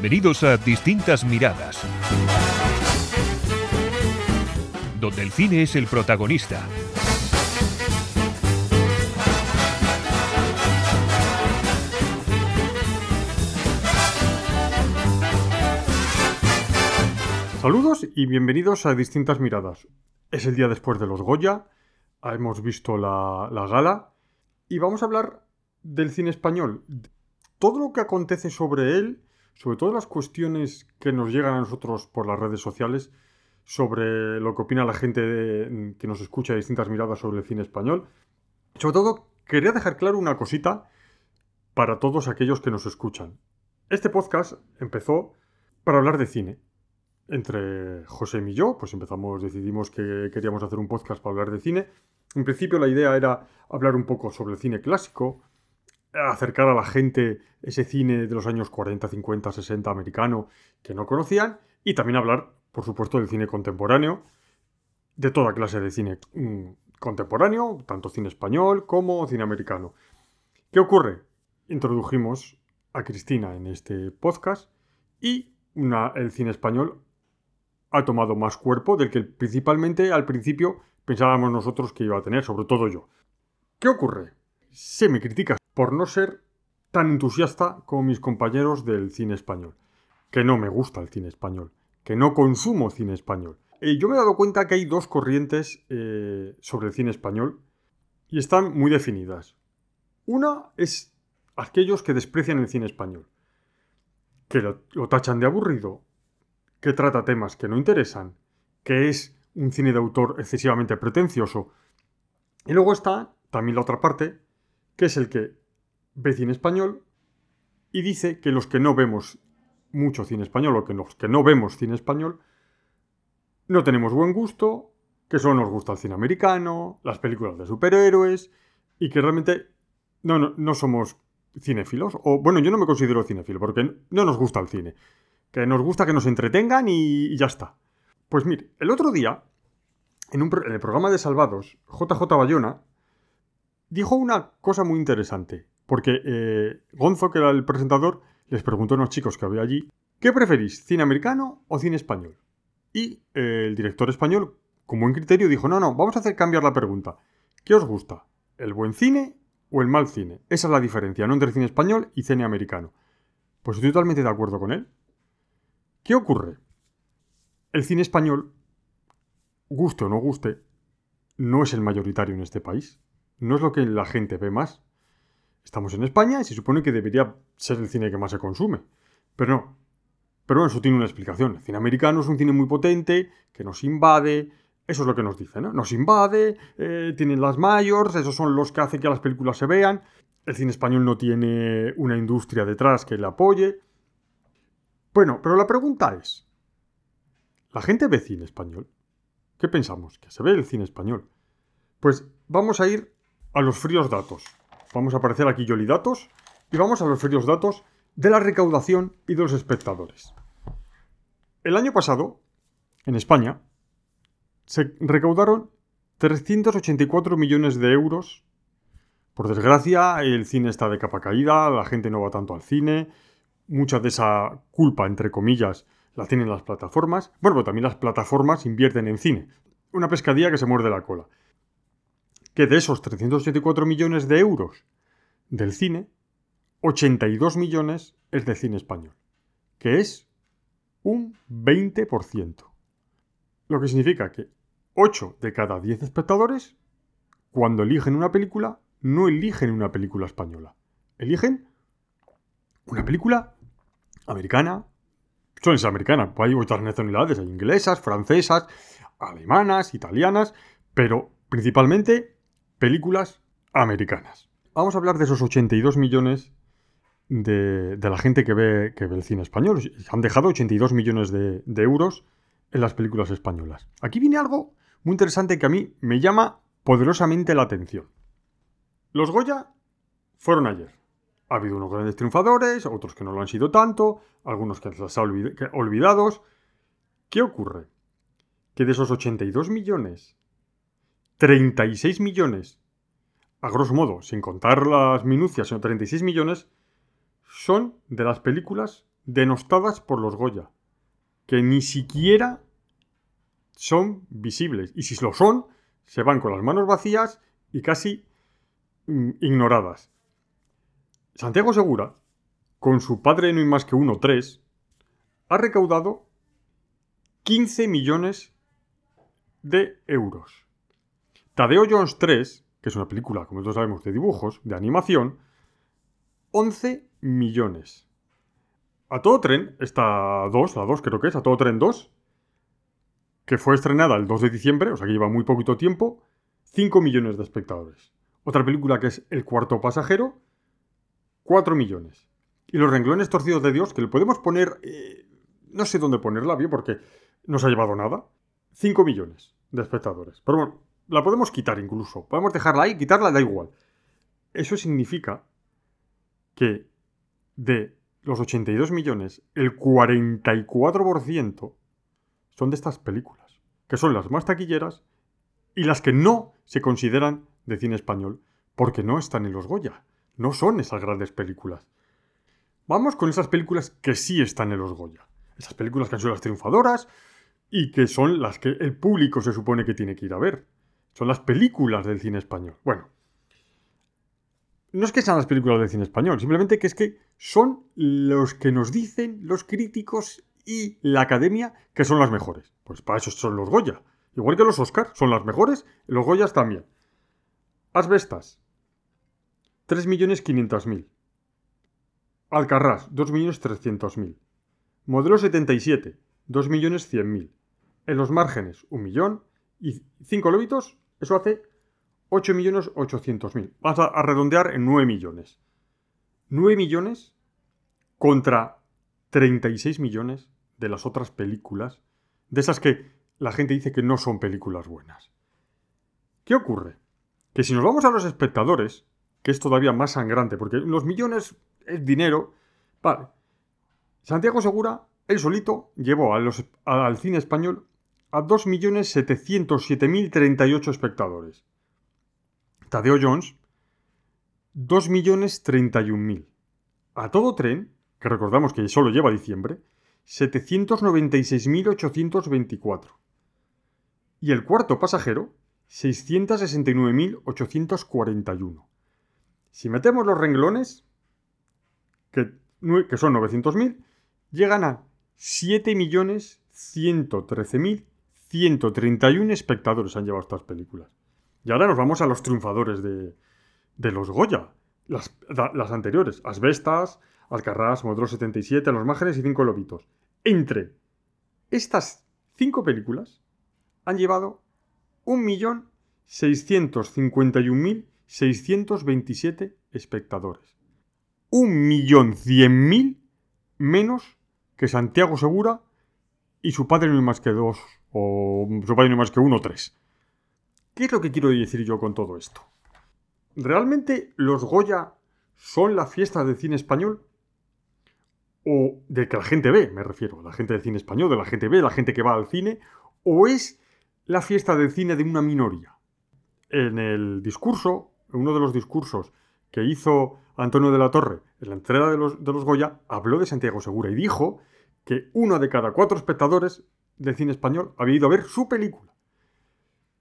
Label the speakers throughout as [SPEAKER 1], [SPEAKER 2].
[SPEAKER 1] Bienvenidos a Distintas Miradas, donde el cine es el protagonista.
[SPEAKER 2] Saludos y bienvenidos a Distintas Miradas. Es el día después de los Goya, hemos visto la, la gala y vamos a hablar del cine español. Todo lo que acontece sobre él, sobre todas las cuestiones que nos llegan a nosotros por las redes sociales, sobre lo que opina la gente que nos escucha distintas miradas sobre el cine español. Sobre todo, quería dejar claro una cosita para todos aquellos que nos escuchan. Este podcast empezó para hablar de cine. Entre José y yo, pues empezamos, decidimos que queríamos hacer un podcast para hablar de cine. En principio la idea era hablar un poco sobre el cine clásico, acercar a la gente ese cine de los años 40, 50, 60 americano que no conocían y también hablar, por supuesto, del cine contemporáneo, de toda clase de cine mm, contemporáneo, tanto cine español como cine americano. ¿Qué ocurre? Introdujimos a Cristina en este podcast y el cine español ha tomado más cuerpo del que principalmente al principio pensábamos nosotros que iba a tener, sobre todo yo. ¿Qué ocurre? Se me critica por no ser tan entusiasta como mis compañeros del cine español. Que no me gusta el cine español. Que no consumo cine español. Eh, yo me he dado cuenta que hay dos corrientes eh, sobre el cine español y están muy definidas. Una es aquellos que desprecian el cine español. Que lo tachan de aburrido. Que trata temas que no interesan. Que es un cine de autor excesivamente pretencioso. Y luego está también la otra parte, que es el que ve español y dice que los que no vemos mucho cine español o que los que no vemos cine español no tenemos buen gusto, que solo nos gusta el cine americano, las películas de superhéroes y que realmente no, no, no somos cinéfilos. O bueno, yo no me considero cinéfilo porque no nos gusta el cine. Que nos gusta que nos entretengan y, ya está. Pues mire, el otro día, en, un en el programa de Salvados, JJ Bayona dijo una cosa muy interesante. Porque eh, Gonzo, que era el presentador, les preguntó a unos chicos que había allí, ¿qué preferís, cine americano o cine español? Y eh, el director español, con buen criterio, dijo, no, no, vamos a hacer cambiar la pregunta. ¿Qué os gusta? ¿El buen cine o el mal cine? Esa es la diferencia, no entre cine español y cine americano. Pues estoy totalmente de acuerdo con él. ¿Qué ocurre? El cine español, guste o no guste, no es el mayoritario en este país. No es lo que la gente ve más. Estamos en España y se supone que debería ser el cine que más se consume. Pero no. Pero eso tiene una explicación. El cine americano es un cine muy potente, que nos invade. Eso es lo que nos dice, ¿no? Nos invade, eh, tienen las mayors, esos son los que hacen que las películas se vean. El cine español no tiene una industria detrás que le apoye. Bueno, pero la pregunta es, ¿la gente ve cine español? ¿Qué pensamos? ¿Que se ve el cine español? Pues vamos a ir a los fríos datos. Vamos a aparecer aquí Yolidatos y vamos a los datos de la recaudación y de los espectadores. El año pasado, en España, se recaudaron 384 millones de euros. Por desgracia, el cine está de capa caída, la gente no va tanto al cine, mucha de esa culpa, entre comillas, la tienen las plataformas. Bueno, también las plataformas invierten en cine. Una pescadilla que se muerde la cola que de esos 384 millones de euros del cine, 82 millones es de cine español, que es un 20%. Lo que significa que 8 de cada 10 espectadores, cuando eligen una película, no eligen una película española. Eligen una película americana. Suelen ser americanas, pues hay otras nacionalidades, hay inglesas, francesas, alemanas, italianas, pero principalmente películas americanas. Vamos a hablar de esos 82 millones de, de la gente que ve, que ve el cine español. Han dejado 82 millones de, de euros en las películas españolas. Aquí viene algo muy interesante que a mí me llama poderosamente la atención. Los Goya fueron ayer. Ha habido unos grandes triunfadores, otros que no lo han sido tanto, algunos que les ha olvid- olvidados. ¿Qué ocurre? Que de esos 82 millones 36 millones, a grosso modo, sin contar las minucias, sino 36 millones, son de las películas denostadas por los Goya, que ni siquiera son visibles. Y si lo son, se van con las manos vacías y casi mm, ignoradas. Santiago Segura, con su padre no hay más que uno, tres, ha recaudado 15 millones de euros. Tadeo Jones 3, que es una película, como todos sabemos, de dibujos, de animación, 11 millones. A todo tren, esta 2, la 2 creo que es, a todo tren 2, que fue estrenada el 2 de diciembre, o sea que lleva muy poquito tiempo, 5 millones de espectadores. Otra película que es El cuarto pasajero, 4 millones. Y Los renglones torcidos de Dios, que le podemos poner, eh, no sé dónde ponerla bien porque no se ha llevado nada, 5 millones de espectadores. Pero bueno, la podemos quitar incluso. Podemos dejarla ahí, quitarla, da igual. Eso significa que de los 82 millones, el 44% son de estas películas, que son las más taquilleras y las que no se consideran de cine español, porque no están en los Goya, no son esas grandes películas. Vamos con esas películas que sí están en los Goya, esas películas que han sido las triunfadoras y que son las que el público se supone que tiene que ir a ver. Son las películas del cine español. Bueno, no es que sean las películas del cine español, simplemente que es que son los que nos dicen los críticos y la academia que son las mejores. Pues para eso son los Goya. Igual que los Oscar, son las mejores, los Goyas también. Asbestas, 3.500.000. Alcarrás, 2.300.000. Modelo 77, 2.100.000. En los márgenes, un millón. Y 5 lóbitos, eso hace 8.800.000. Vamos a, redondear en 9 millones. 9 millones contra 36 millones de las otras películas, de esas que la gente dice que no son películas buenas. ¿Qué ocurre? Que si nos vamos a los espectadores, que es todavía más sangrante, porque los millones es dinero, vale. Santiago Segura, él solito, llevó al cine español a 2.707.038 espectadores. Tadeo Jones, 2.031.000. A todo tren, que recordamos que solo lleva diciembre, 796.824. Y el cuarto pasajero, 669.841. Si metemos los renglones, que, que son 900.000, llegan a 7.113.000 131 espectadores han llevado estas películas. Y ahora nos vamos a los triunfadores de, los Goya. Las, las, anteriores. Asbestas, Alcarrás, Modelo 77, Los Mágenes y Cinco Lobitos. Entre estas cinco películas han llevado 1.651.627 espectadores. 1.100.000 menos que Santiago Segura y su padre no hay más que dos o su padre no más que uno o tres. ¿Qué es lo que quiero decir yo con todo esto? ¿Realmente los Goya son la fiesta del cine español? ¿O de que la gente ve, me refiero, la gente del cine español, de la gente ve, la gente que va al cine? ¿O es la fiesta del cine de una minoría? En el discurso, en uno de los discursos que hizo Antonio de la Torre en la entrega de los, de los Goya, habló de Santiago Segura y dijo que uno de cada cuatro espectadores del cine español había ido a ver su película.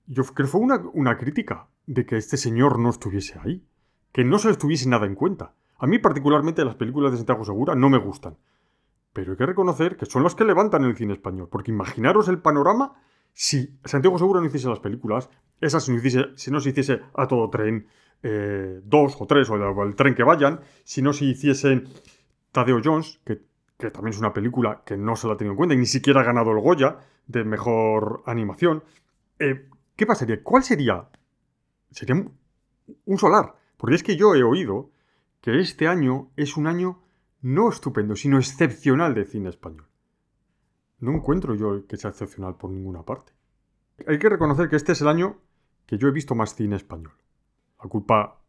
[SPEAKER 2] Yo creo que fue una, crítica de que este señor no estuviese ahí, que no se le estuviese nada en cuenta. A mí particularmente las películas de Santiago Segura no me gustan, pero hay que reconocer que son las que levantan el cine español, porque imaginaros el panorama si Santiago Segura no hiciese las películas, esas si no, hiciese, si no se hiciese a todo tren, eh, dos o tres, o el, tren que vayan, si no se hiciesen Tadeo Jones, que que también es una película que no se la ha tenido en cuenta y ni siquiera ha ganado el Goya de mejor animación. Eh, ¿Qué pasaría? ¿Cuál sería? Sería un solar. Porque es que yo he oído que este año es un año no estupendo, sino excepcional de cine español. No encuentro yo que sea excepcional por ninguna parte. Hay que reconocer que este es el año que yo he visto más cine español. La culpa,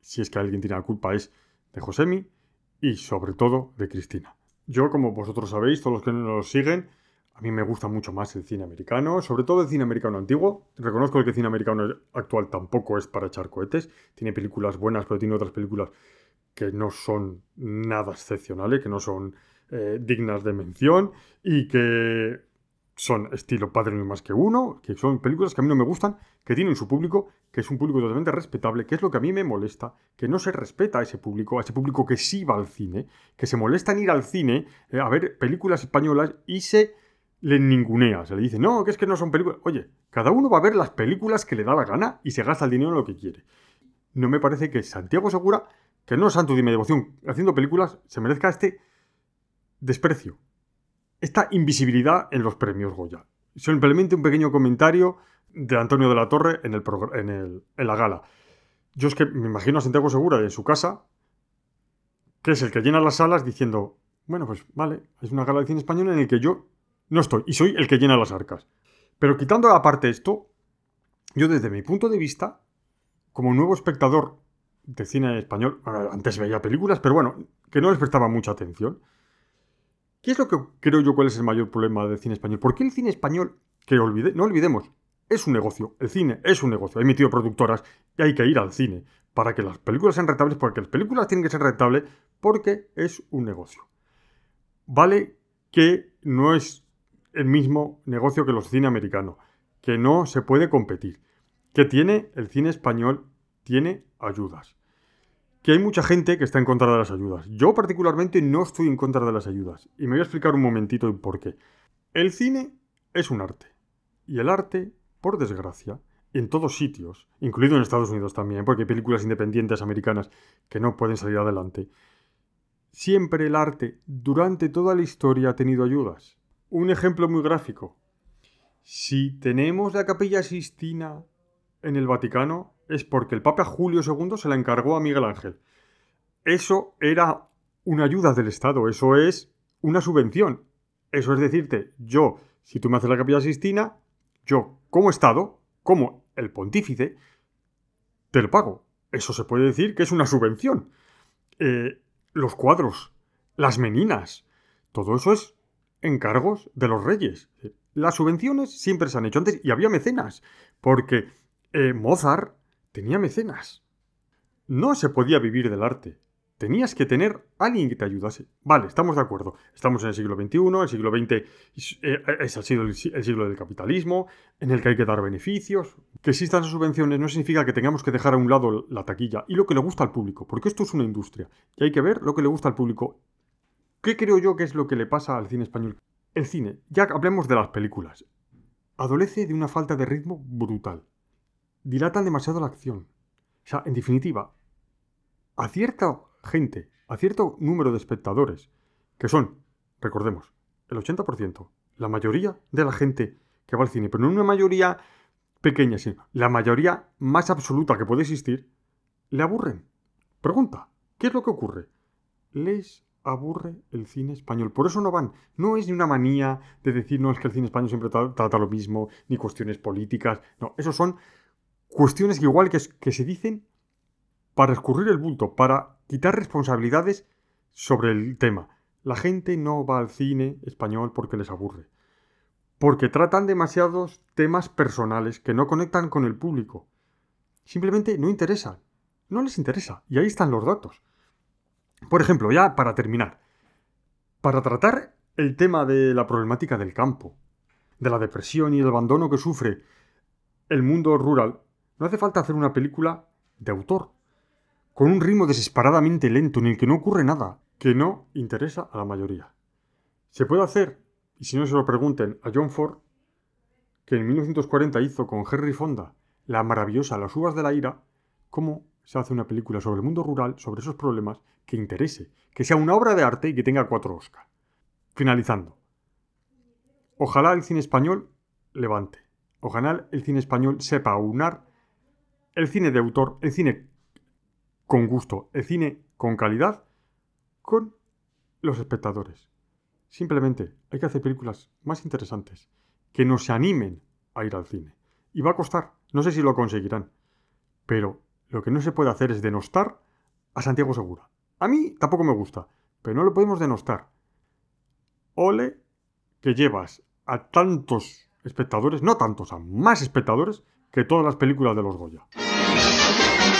[SPEAKER 2] si es que alguien tiene la culpa, es de Josemi y sobre todo de Cristina. Yo, como vosotros sabéis, todos los que nos siguen, a mí me gusta mucho más el cine americano, sobre todo el cine americano antiguo. Reconozco que el cine americano actual tampoco es para echar cohetes. Tiene películas buenas, pero tiene otras películas que no son nada excepcionales, que no son eh, dignas de mención y que son estilo Padre no más que uno, que son películas que a mí no me gustan, que tienen su público, que es un público totalmente respetable, que es lo que a mí me molesta, que no se respeta a ese público, a ese público que sí va al cine, que se molesta en ir al cine eh, a ver películas españolas y se le ningunea, se le dice, no, que es que no son películas. Oye, cada uno va a ver las películas que le da la gana y se gasta el dinero en lo que quiere. No me parece que Santiago Segura, que no es santo de mi devoción haciendo películas, se merezca este desprecio esta invisibilidad en los premios Goya. Simplemente un pequeño comentario de Antonio de la Torre en, el, en, en la gala. Yo es que me imagino a Santiago Segura de su casa, que es el que llena las salas diciendo, bueno, pues vale, es una gala de cine español en el que yo no estoy y soy el que llena las arcas. Pero quitando aparte esto, yo desde mi punto de vista, como nuevo espectador de cine español, antes veía películas, pero bueno, que no les prestaba mucha atención, ¿Qué es lo que creo yo cuál es el mayor problema del cine español? ¿Por qué el cine español, que olvide, no olvidemos, es un negocio, el cine es un negocio, hay metido productoras y hay que ir al cine para que las películas sean rentables, porque las películas tienen que ser rentables porque es un negocio. Vale que no es el mismo negocio que los cine americanos, que no se puede competir, que tiene el cine español, tiene ayudas que hay mucha gente que está en contra de las ayudas. Yo particularmente no estoy en contra de las ayudas. Y me voy a explicar un momentito por qué. El cine es un arte. Y el arte, por desgracia, en todos sitios, incluido en Estados Unidos también, porque hay películas independientes americanas que no pueden salir adelante, siempre el arte, durante toda la historia, ha tenido ayudas. Un ejemplo muy gráfico. Si tenemos la capilla Sistina en el Vaticano, es porque el Papa Julio II se la encargó a Miguel Ángel. Eso era una ayuda del Estado, eso es una subvención. Eso es decirte, yo, si tú me haces la capilla Sistina, yo, como Estado, como el pontífice, te lo pago. Eso se puede decir que es una subvención. Eh, los cuadros, las meninas, todo eso es encargos de los reyes. Las subvenciones siempre se han hecho antes y había mecenas, porque eh, Mozart tenía mecenas. No se podía vivir del arte. Tenías que tener alguien que te ayudase. Vale, estamos de acuerdo. Estamos en el siglo XXI, el siglo XX eh, es, ha sido el, siglo del capitalismo, en el que hay que dar beneficios. Que existan esas subvenciones no significa que tengamos que dejar a un lado la taquilla y lo que le gusta al público, porque esto es una industria y hay que ver lo que le gusta al público. ¿Qué creo yo que es lo que le pasa al cine español? El cine, ya hablemos de las películas, adolece de una falta de ritmo brutal dilatan demasiado la acción. O sea, en definitiva, a cierta gente, a cierto número de espectadores, que son, recordemos, el 80%, la mayoría de la gente que va al cine, pero no una mayoría pequeña, sino la mayoría más absoluta que puede existir, le aburren. Pregunta, ¿qué es lo que ocurre? Les aburre el cine español. Por eso no van. No es ni una manía de decir, no, es que el cine español siempre trata lo mismo, ni cuestiones políticas. No, esos son cuestiones que igual que, que se dicen para escurrir el bulto, para quitar responsabilidades sobre el tema. La gente no va al cine español porque les aburre, porque tratan demasiados temas personales que no conectan con el público. Simplemente no interesan, no les interesa, y ahí están los datos. Por ejemplo, ya para terminar, para tratar el tema de la problemática del campo, de la depresión y el abandono que sufre el mundo rural, no hace falta hacer una película de autor, con un ritmo desesperadamente lento en el que no ocurre nada, que no interesa a la mayoría. Se puede hacer, y si no se lo pregunten a John Ford, que en 1940 hizo con Henry Fonda la maravillosa Las uvas de la ira, cómo se hace una película sobre el mundo rural, sobre esos problemas, que interese, que sea una obra de arte y que tenga cuatro Oscar. Finalizando. Ojalá el cine español levante. Ojalá el cine español sepa aunar el cine de autor, el cine con gusto, el cine con calidad, con los espectadores. Simplemente hay que hacer películas más interesantes, que nos animen a ir al cine. Y va a costar, no sé si lo conseguirán, pero lo que no se puede hacer es denostar a Santiago Segura. A mí tampoco me gusta, pero no lo podemos denostar. Ole que llevas a tantos espectadores, no tantos, a más espectadores que todas las películas de los Goya.